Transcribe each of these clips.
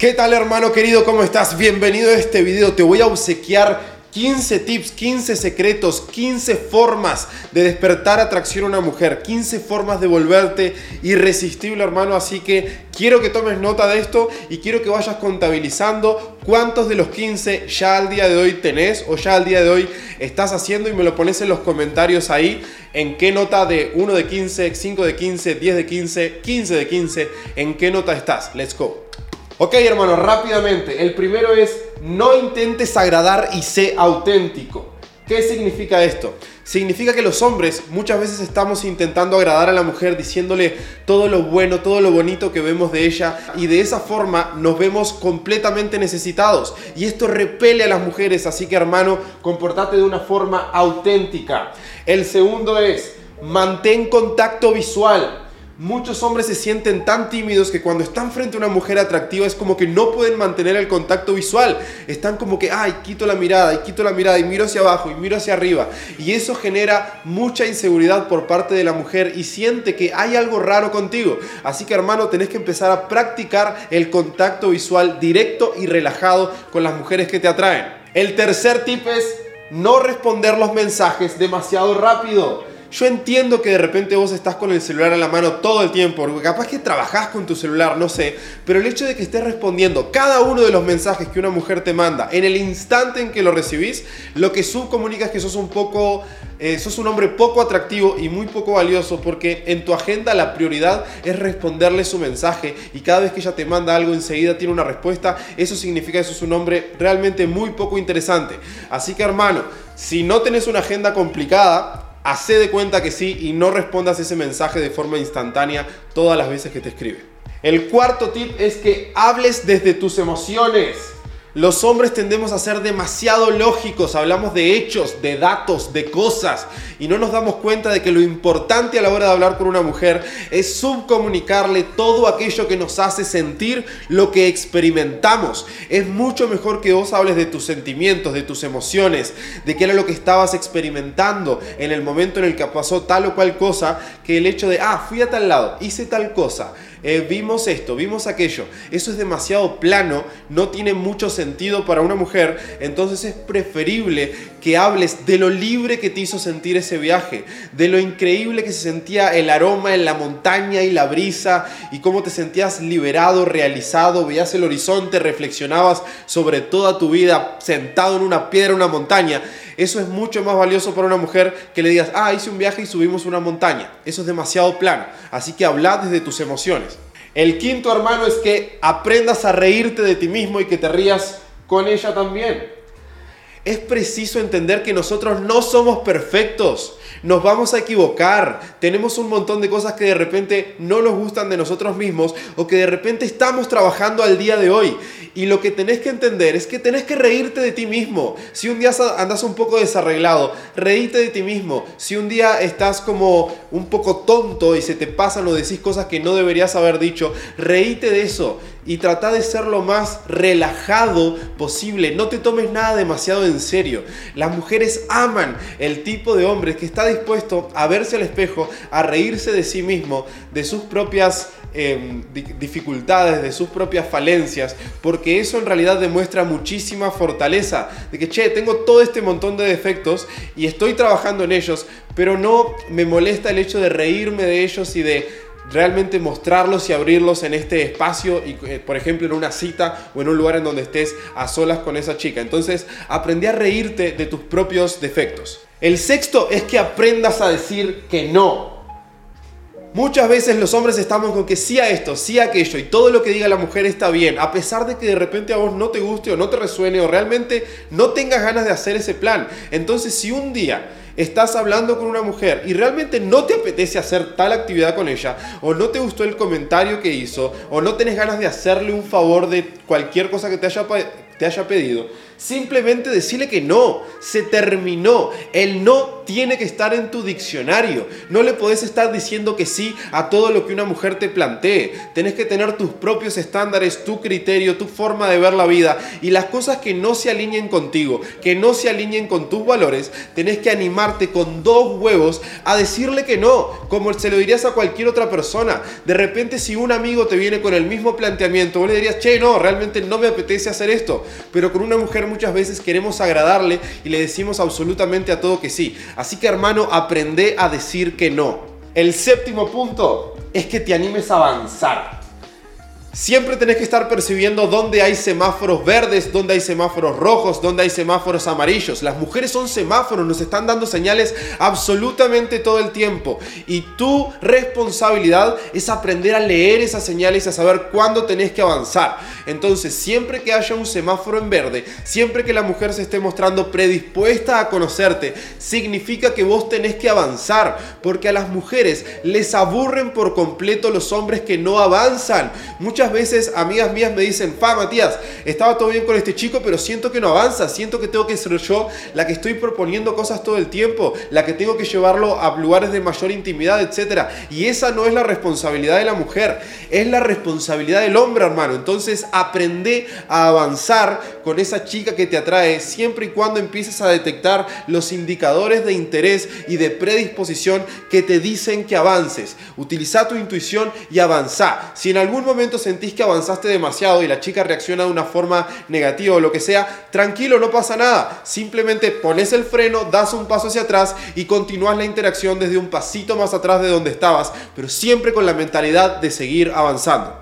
¿Qué tal hermano querido? ¿Cómo estás? Bienvenido a este video. Te voy a obsequiar 15 tips, 15 secretos, 15 formas de despertar atracción a una mujer, 15 formas de volverte irresistible hermano. Así que quiero que tomes nota de esto y quiero que vayas contabilizando cuántos de los 15 ya al día de hoy tenés o ya al día de hoy estás haciendo y me lo pones en los comentarios ahí en qué nota de 1 de 15, 5 de 15, 10 de 15, 15 de 15, en qué nota estás. Let's go. Ok, hermano, rápidamente. El primero es no intentes agradar y sé auténtico. ¿Qué significa esto? Significa que los hombres muchas veces estamos intentando agradar a la mujer diciéndole todo lo bueno, todo lo bonito que vemos de ella y de esa forma nos vemos completamente necesitados. Y esto repele a las mujeres, así que hermano, comportate de una forma auténtica. El segundo es, mantén contacto visual. Muchos hombres se sienten tan tímidos que cuando están frente a una mujer atractiva es como que no pueden mantener el contacto visual. Están como que, ay, quito la mirada y quito la mirada y miro hacia abajo y miro hacia arriba. Y eso genera mucha inseguridad por parte de la mujer y siente que hay algo raro contigo. Así que hermano, tenés que empezar a practicar el contacto visual directo y relajado con las mujeres que te atraen. El tercer tip es no responder los mensajes demasiado rápido. Yo entiendo que de repente vos estás con el celular en la mano todo el tiempo, capaz que trabajás con tu celular, no sé, pero el hecho de que estés respondiendo cada uno de los mensajes que una mujer te manda en el instante en que lo recibís, lo que subcomunica es que sos un poco, eh, sos un hombre poco atractivo y muy poco valioso, porque en tu agenda la prioridad es responderle su mensaje y cada vez que ella te manda algo enseguida tiene una respuesta, eso significa que sos un hombre realmente muy poco interesante. Así que hermano, si no tenés una agenda complicada, Hace de cuenta que sí y no respondas ese mensaje de forma instantánea todas las veces que te escribe. El cuarto tip es que hables desde tus emociones. Los hombres tendemos a ser demasiado lógicos, hablamos de hechos, de datos, de cosas y no nos damos cuenta de que lo importante a la hora de hablar con una mujer es subcomunicarle todo aquello que nos hace sentir lo que experimentamos. Es mucho mejor que vos hables de tus sentimientos, de tus emociones, de qué era lo que estabas experimentando en el momento en el que pasó tal o cual cosa, que el hecho de, ah, fui a tal lado, hice tal cosa. Eh, vimos esto, vimos aquello. Eso es demasiado plano, no tiene mucho sentido para una mujer, entonces es preferible que hables de lo libre que te hizo sentir ese viaje, de lo increíble que se sentía el aroma en la montaña y la brisa y cómo te sentías liberado, realizado, veías el horizonte, reflexionabas sobre toda tu vida sentado en una piedra, en una montaña. Eso es mucho más valioso para una mujer que le digas, ah, hice un viaje y subimos una montaña. Eso es demasiado plano. Así que habla desde tus emociones. El quinto hermano es que aprendas a reírte de ti mismo y que te rías con ella también. Es preciso entender que nosotros no somos perfectos nos vamos a equivocar, tenemos un montón de cosas que de repente no nos gustan de nosotros mismos o que de repente estamos trabajando al día de hoy. Y lo que tenés que entender es que tenés que reírte de ti mismo. Si un día andas un poco desarreglado, reíte de ti mismo. Si un día estás como un poco tonto y se te pasan o decís cosas que no deberías haber dicho, reíte de eso y trata de ser lo más relajado posible. No te tomes nada demasiado en serio. Las mujeres aman el tipo de hombre que está dispuesto a verse al espejo, a reírse de sí mismo, de sus propias em, dificultades, de sus propias falencias, porque eso en realidad demuestra muchísima fortaleza. De que, che, tengo todo este montón de defectos y estoy trabajando en ellos, pero no me molesta el hecho de reírme de ellos y de realmente mostrarlos y abrirlos en este espacio y eh, por ejemplo en una cita o en un lugar en donde estés a solas con esa chica. Entonces aprendí a reírte de tus propios defectos. El sexto es que aprendas a decir que no. Muchas veces los hombres estamos con que sí a esto, sí a aquello y todo lo que diga la mujer está bien, a pesar de que de repente a vos no te guste o no te resuene o realmente no tengas ganas de hacer ese plan. Entonces si un día estás hablando con una mujer y realmente no te apetece hacer tal actividad con ella, o no te gustó el comentario que hizo, o no tenés ganas de hacerle un favor de cualquier cosa que te haya te haya pedido, simplemente decirle que no, se terminó. El no tiene que estar en tu diccionario. No le podés estar diciendo que sí a todo lo que una mujer te plantee. Tenés que tener tus propios estándares, tu criterio, tu forma de ver la vida y las cosas que no se alineen contigo, que no se alineen con tus valores, tenés que animarte con dos huevos a decirle que no, como se lo dirías a cualquier otra persona. De repente si un amigo te viene con el mismo planteamiento, vos le dirías, che, no, realmente no me apetece hacer esto. Pero con una mujer muchas veces queremos agradarle y le decimos absolutamente a todo que sí. Así que hermano, aprende a decir que no. El séptimo punto es que te animes a avanzar. Siempre tenés que estar percibiendo dónde hay semáforos verdes, dónde hay semáforos rojos, dónde hay semáforos amarillos. Las mujeres son semáforos, nos están dando señales absolutamente todo el tiempo. Y tu responsabilidad es aprender a leer esas señales y a saber cuándo tenés que avanzar. Entonces, siempre que haya un semáforo en verde, siempre que la mujer se esté mostrando predispuesta a conocerte, significa que vos tenés que avanzar. Porque a las mujeres les aburren por completo los hombres que no avanzan. Veces amigas mías me dicen, pa Matías, estaba todo bien con este chico, pero siento que no avanza, siento que tengo que ser yo la que estoy proponiendo cosas todo el tiempo, la que tengo que llevarlo a lugares de mayor intimidad, etc. Y esa no es la responsabilidad de la mujer, es la responsabilidad del hombre, hermano. Entonces aprende a avanzar con esa chica que te atrae siempre y cuando empieces a detectar los indicadores de interés y de predisposición que te dicen que avances. Utiliza tu intuición y avanza. Si en algún momento se sentís que avanzaste demasiado y la chica reacciona de una forma negativa o lo que sea, tranquilo, no pasa nada. Simplemente pones el freno, das un paso hacia atrás y continúas la interacción desde un pasito más atrás de donde estabas, pero siempre con la mentalidad de seguir avanzando.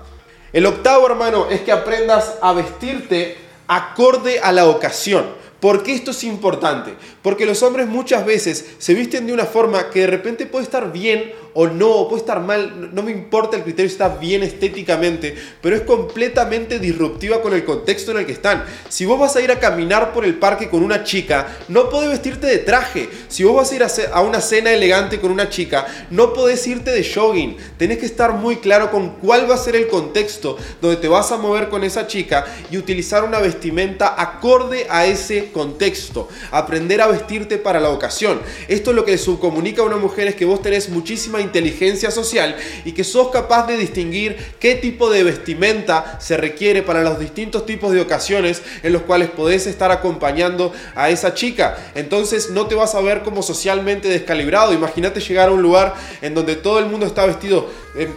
El octavo, hermano, es que aprendas a vestirte acorde a la ocasión. ¿Por qué esto es importante? Porque los hombres muchas veces se visten de una forma que de repente puede estar bien o no, puede estar mal, no me importa el criterio, está bien estéticamente, pero es completamente disruptiva con el contexto en el que están. Si vos vas a ir a caminar por el parque con una chica, no podés vestirte de traje. Si vos vas a ir a una cena elegante con una chica, no podés irte de jogging. Tenés que estar muy claro con cuál va a ser el contexto donde te vas a mover con esa chica y utilizar una vestimenta acorde a ese contexto. Aprender a vestirte para la ocasión. Esto es lo que subcomunica a una mujer es que vos tenés muchísima inteligencia social y que sos capaz de distinguir qué tipo de vestimenta se requiere para los distintos tipos de ocasiones en los cuales podés estar acompañando a esa chica. Entonces no te vas a ver como socialmente descalibrado. Imagínate llegar a un lugar en donde todo el mundo está vestido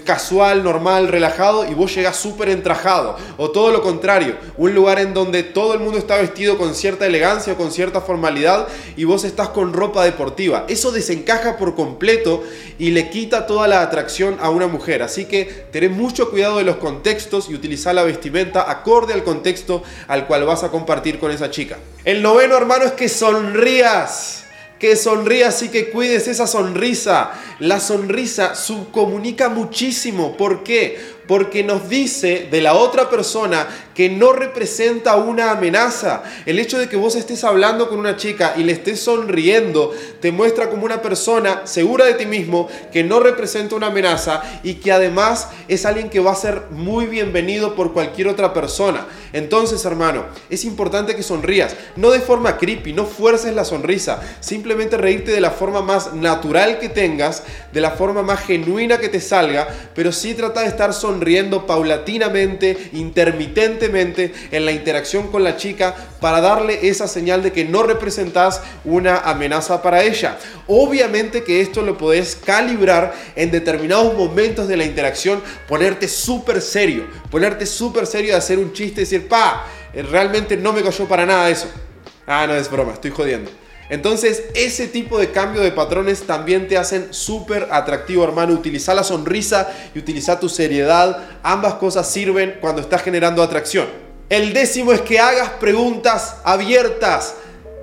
casual, normal, relajado y vos llegas súper entrajado. O todo lo contrario, un lugar en donde todo el mundo está vestido con cierta elegancia o con cierta formalidad y vos estás con ropa deportiva. Eso desencaja por completo y le quita toda la atracción a una mujer. Así que tenés mucho cuidado de los contextos y utilizar la vestimenta acorde al contexto al cual vas a compartir con esa chica. El noveno hermano es que sonrías que sonrías y que cuides esa sonrisa. La sonrisa subcomunica muchísimo. ¿Por qué? Porque nos dice de la otra persona que no representa una amenaza. El hecho de que vos estés hablando con una chica y le estés sonriendo te muestra como una persona segura de ti mismo que no representa una amenaza y que además es alguien que va a ser muy bienvenido por cualquier otra persona. Entonces, hermano, es importante que sonrías, no de forma creepy, no fuerces la sonrisa, simplemente reírte de la forma más natural que tengas, de la forma más genuina que te salga, pero sí trata de estar sonriendo paulatinamente, intermitente en la interacción con la chica para darle esa señal de que no representas una amenaza para ella. Obviamente que esto lo podés calibrar en determinados momentos de la interacción, ponerte súper serio, ponerte súper serio de hacer un chiste y decir, pa, realmente no me cayó para nada eso. Ah, no es broma, estoy jodiendo. Entonces, ese tipo de cambio de patrones también te hacen súper atractivo, hermano. Utiliza la sonrisa y utiliza tu seriedad. Ambas cosas sirven cuando estás generando atracción. El décimo es que hagas preguntas abiertas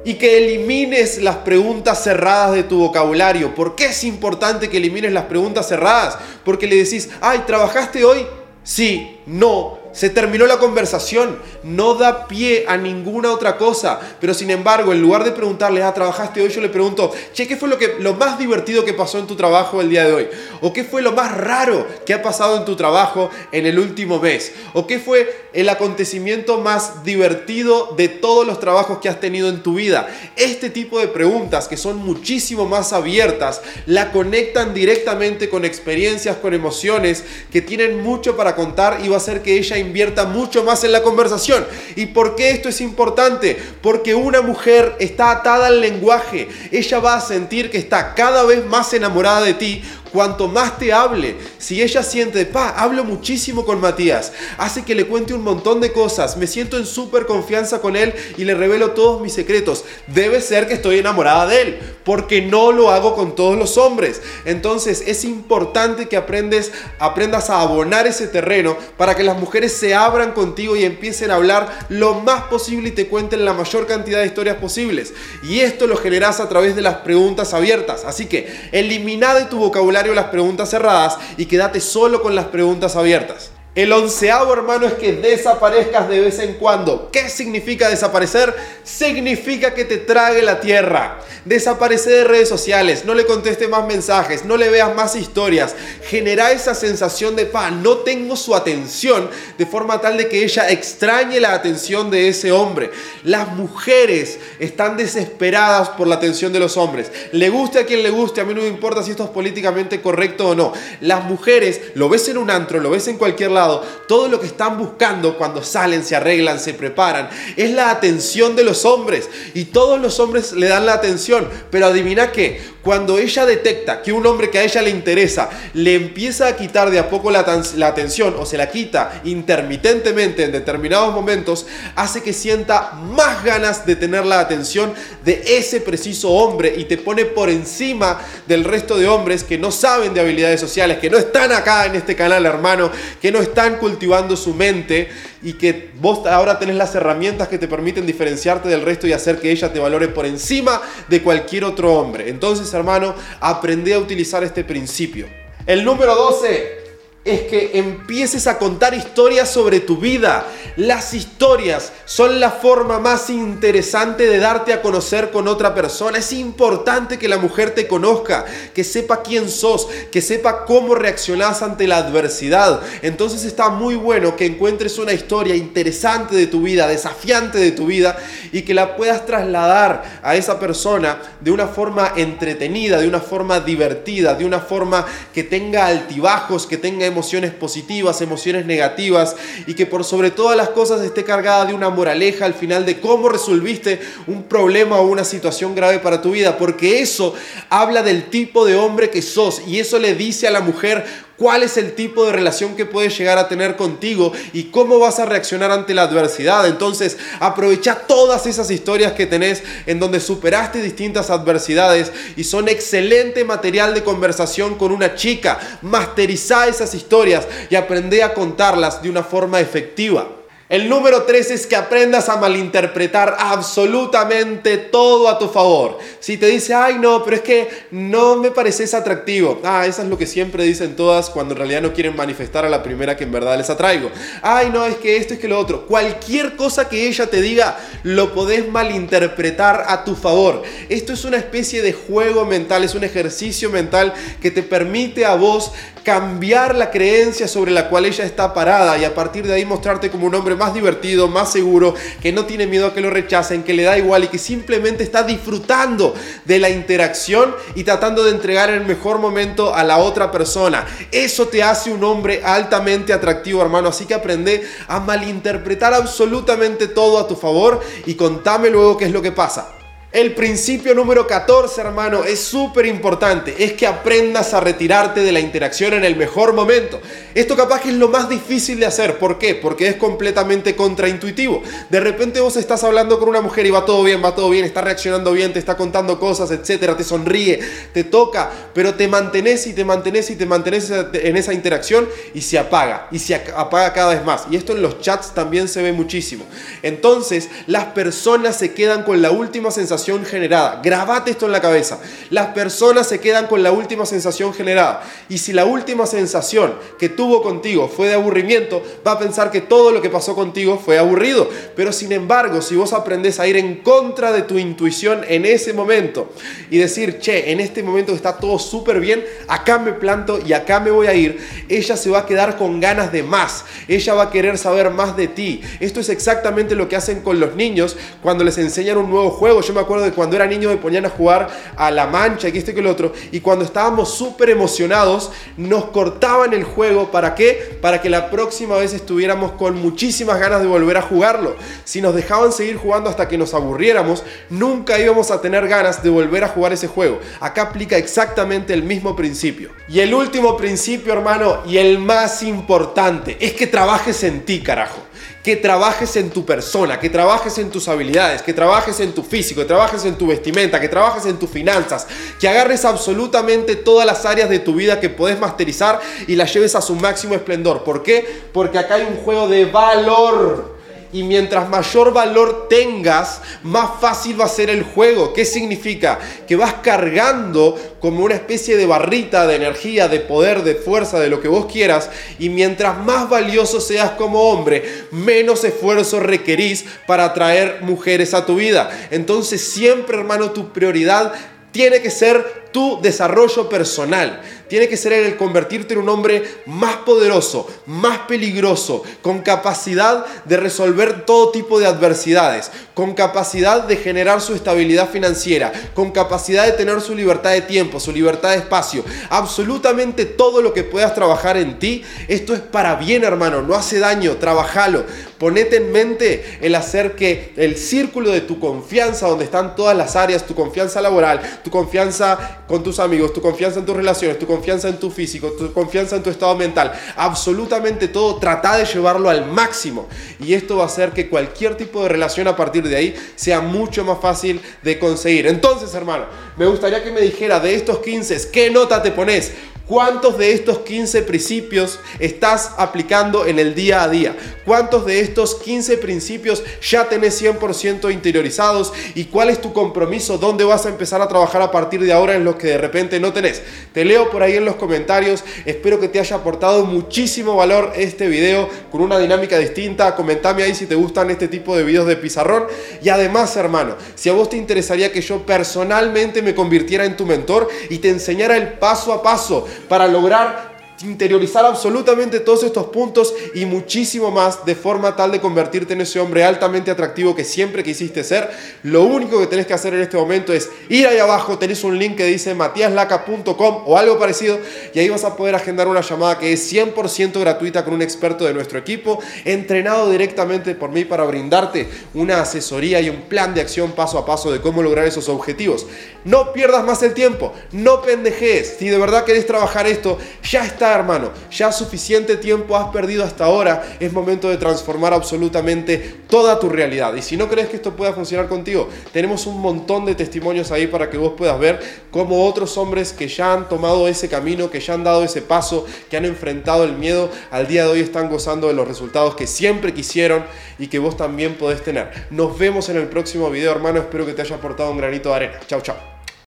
y que elimines las preguntas cerradas de tu vocabulario. ¿Por qué es importante que elimines las preguntas cerradas? Porque le decís, ay, ¿trabajaste hoy? Sí, no, Se terminó la conversación, no da pie a ninguna otra cosa. Pero sin embargo, en lugar de preguntarle, ah, trabajaste hoy, yo le pregunto, che, ¿qué fue lo, que, lo más divertido que pasó en tu trabajo el día de hoy? ¿O qué fue lo más raro que ha pasado en tu trabajo en el último mes? ¿O qué fue el acontecimiento más divertido de todos los trabajos que has tenido en tu vida? Este tipo de preguntas, que son muchísimo más abiertas, la conectan directamente con experiencias, con emociones, que tienen mucho para contar y va a hacer que ella invierta mucho más en la conversación. ¿Y por qué esto es importante? Porque una mujer está atada al lenguaje. Ella va a sentir que está cada vez más enamorada de ti Cuanto más te hable, si ella siente, pa, hablo muchísimo con Matías, hace que le cuente un montón de cosas, me siento en súper confianza con él y le revelo todos mis secretos, debe ser que estoy enamorada de él, porque no lo hago con todos los hombres. Entonces es importante que aprendes, aprendas a abonar ese terreno para que las mujeres se abran contigo y empiecen a hablar lo más posible y te cuenten la mayor cantidad de historias posibles. Y esto lo generas a través de las preguntas abiertas. Así que elimina de tu vocabulario las preguntas cerradas y quédate solo con las preguntas abiertas. El onceavo, hermano, es que desaparezcas de vez en cuando. ¿Qué significa desaparecer? Significa que te trague la tierra. Desaparece de redes sociales, no le conteste más mensajes, no le veas más historias. Genera esa sensación de, pa, no tengo su atención, de forma tal de que ella extrañe la atención de ese hombre. Las mujeres están desesperadas por la atención de los hombres. Le guste a quien le guste, a mí no me importa si esto es políticamente correcto o no. Las mujeres, lo ves en un antro, lo ves en cualquier lado todo lo que están buscando cuando salen, se arreglan, se preparan, es la atención de los hombres. Y todos los hombres le dan la atención. Pero adivina qué, cuando ella detecta que un hombre que a ella le interesa le empieza a quitar de a poco la, la atención o se la quita intermitentemente en determinados momentos, hace que sienta más ganas de tener la atención de ese preciso hombre y te pone por encima del resto de hombres que no saben de habilidades sociales, que no están acá en este canal, hermano, que no están cultivando su mente y que vos ahora tenés las herramientas que te permiten diferenciarte del resto y hacer que ella te valore por encima de cualquier otro hombre. Entonces, hermano, aprende a utilizar este principio. El número 12 es que empieces a contar historias sobre tu vida. Las historias son la forma más interesante de darte a conocer con otra persona. Es importante que la mujer te conozca, que sepa quién sos, que sepa cómo reaccionás ante la adversidad. Entonces está muy bueno que encuentres una historia interesante de tu vida, desafiante de tu vida y que la puedas trasladar a esa persona de una forma entretenida, de una forma divertida, de una forma que tenga altibajos, que tenga emociones positivas, emociones negativas y que por sobre todas las cosas esté cargada de una moraleja al final de cómo resolviste un problema o una situación grave para tu vida, porque eso habla del tipo de hombre que sos y eso le dice a la mujer cuál es el tipo de relación que puedes llegar a tener contigo y cómo vas a reaccionar ante la adversidad. Entonces, aprovecha todas esas historias que tenés en donde superaste distintas adversidades y son excelente material de conversación con una chica. Masteriza esas historias y aprende a contarlas de una forma efectiva. El número tres es que aprendas a malinterpretar absolutamente todo a tu favor. Si te dice, ay no, pero es que no me pareces atractivo. Ah, eso es lo que siempre dicen todas cuando en realidad no quieren manifestar a la primera que en verdad les atraigo. Ay no, es que esto es que lo otro. Cualquier cosa que ella te diga, lo podés malinterpretar a tu favor. Esto es una especie de juego mental, es un ejercicio mental que te permite a vos cambiar la creencia sobre la cual ella está parada y a partir de ahí mostrarte como un hombre más divertido, más seguro, que no tiene miedo a que lo rechacen, que le da igual y que simplemente está disfrutando de la interacción y tratando de entregar el mejor momento a la otra persona. Eso te hace un hombre altamente atractivo, hermano. Así que aprende a malinterpretar absolutamente todo a tu favor y contame luego qué es lo que pasa. El principio número 14, hermano, es súper importante. Es que aprendas a retirarte de la interacción en el mejor momento. Esto capaz que es lo más difícil de hacer. ¿Por qué? Porque es completamente contraintuitivo. De repente vos estás hablando con una mujer y va todo bien, va todo bien, está reaccionando bien, te está contando cosas, etcétera, te sonríe, te toca, pero te mantenés y te mantenés y te mantenés en esa interacción y se apaga. Y se apaga cada vez más. Y esto en los chats también se ve muchísimo. Entonces, las personas se quedan con la última sensación generada. Grabate esto en la cabeza. Las personas se quedan con la última sensación generada. Y si la última sensación que tuvo contigo fue de aburrimiento, va a pensar que todo lo que pasó contigo fue aburrido. Pero sin embargo, si vos aprendes a ir en contra de tu intuición en ese momento y decir, che, en este momento está todo súper bien, acá me planto y acá me voy a ir, ella se va a quedar con ganas de más. Ella va a querer saber más de ti. Esto es exactamente lo que hacen con los niños cuando les enseñan un nuevo juego. Yo me de cuando era niño me ponían a jugar a la mancha y este que el otro. Y cuando estábamos súper emocionados, nos cortaban el juego. ¿Para qué? Para que la próxima vez estuviéramos con muchísimas ganas de volver a jugarlo. Si nos dejaban seguir jugando hasta que nos aburriéramos, nunca íbamos a tener ganas de volver a jugar ese juego. Acá aplica exactamente el mismo principio. Y el último principio, hermano, y el más importante, es que trabajes en ti, carajo que trabajes en tu persona, que trabajes en tus habilidades, que trabajes en tu físico, que trabajes en tu vestimenta, que trabajes en tus finanzas, que agarres absolutamente todas las áreas de tu vida que puedes masterizar y las lleves a su máximo esplendor. ¿Por qué? Porque acá hay un juego de valor y mientras mayor valor tengas, más fácil va a ser el juego. ¿Qué significa? Que vas cargando como una especie de barrita de energía, de poder, de fuerza, de lo que vos quieras. Y mientras más valioso seas como hombre, menos esfuerzo requerís para atraer mujeres a tu vida. Entonces siempre, hermano, tu prioridad tiene que ser tu desarrollo personal. Tiene que ser el convertirte en un hombre más poderoso, más peligroso, con capacidad de resolver todo tipo de adversidades, con capacidad de generar su estabilidad financiera, con capacidad de tener su libertad de tiempo, su libertad de espacio. Absolutamente todo lo que puedas trabajar en ti, esto es para bien, hermano, no hace daño, trabajalo. Ponete en mente el hacer que el círculo de tu confianza, donde están todas las áreas, tu confianza laboral, tu confianza con tus amigos, tu confianza en tus relaciones, tu confianza en tu físico, tu confianza en tu estado mental, absolutamente todo, trata de llevarlo al máximo. Y esto va a hacer que cualquier tipo de relación a partir de ahí sea mucho más fácil de conseguir. Entonces, hermano, me gustaría que me dijera de estos 15, ¿qué nota te pones? ¿Cuántos de estos 15 principios estás aplicando en el día a día? ¿Cuántos de estos 15 principios ya tenés 100% interiorizados? ¿Y cuál es tu compromiso? ¿Dónde vas a empezar a trabajar a partir de ahora en los que de repente no tenés? Te leo por ahí en los comentarios. Espero que te haya aportado muchísimo valor este video con una dinámica distinta. Comentame ahí si te gustan este tipo de videos de pizarrón. Y además, hermano, si a vos te interesaría que yo personalmente me convirtiera en tu mentor y te enseñara el paso a paso para lograr interiorizar absolutamente todos estos puntos y muchísimo más de forma tal de convertirte en ese hombre altamente atractivo que siempre quisiste ser. Lo único que tenés que hacer en este momento es ir ahí abajo, tenés un link que dice matiaslaca.com o algo parecido y ahí vas a poder agendar una llamada que es 100% gratuita con un experto de nuestro equipo, entrenado directamente por mí para brindarte una asesoría y un plan de acción paso a paso de cómo lograr esos objetivos. No pierdas más el tiempo, no pendejes. Si de verdad querés trabajar esto, ya está hermano, ya suficiente tiempo has perdido hasta ahora, es momento de transformar absolutamente toda tu realidad. Y si no crees que esto pueda funcionar contigo, tenemos un montón de testimonios ahí para que vos puedas ver cómo otros hombres que ya han tomado ese camino, que ya han dado ese paso, que han enfrentado el miedo, al día de hoy están gozando de los resultados que siempre quisieron y que vos también podés tener. Nos vemos en el próximo video, hermano. Espero que te haya aportado un granito de arena. Chao, chao.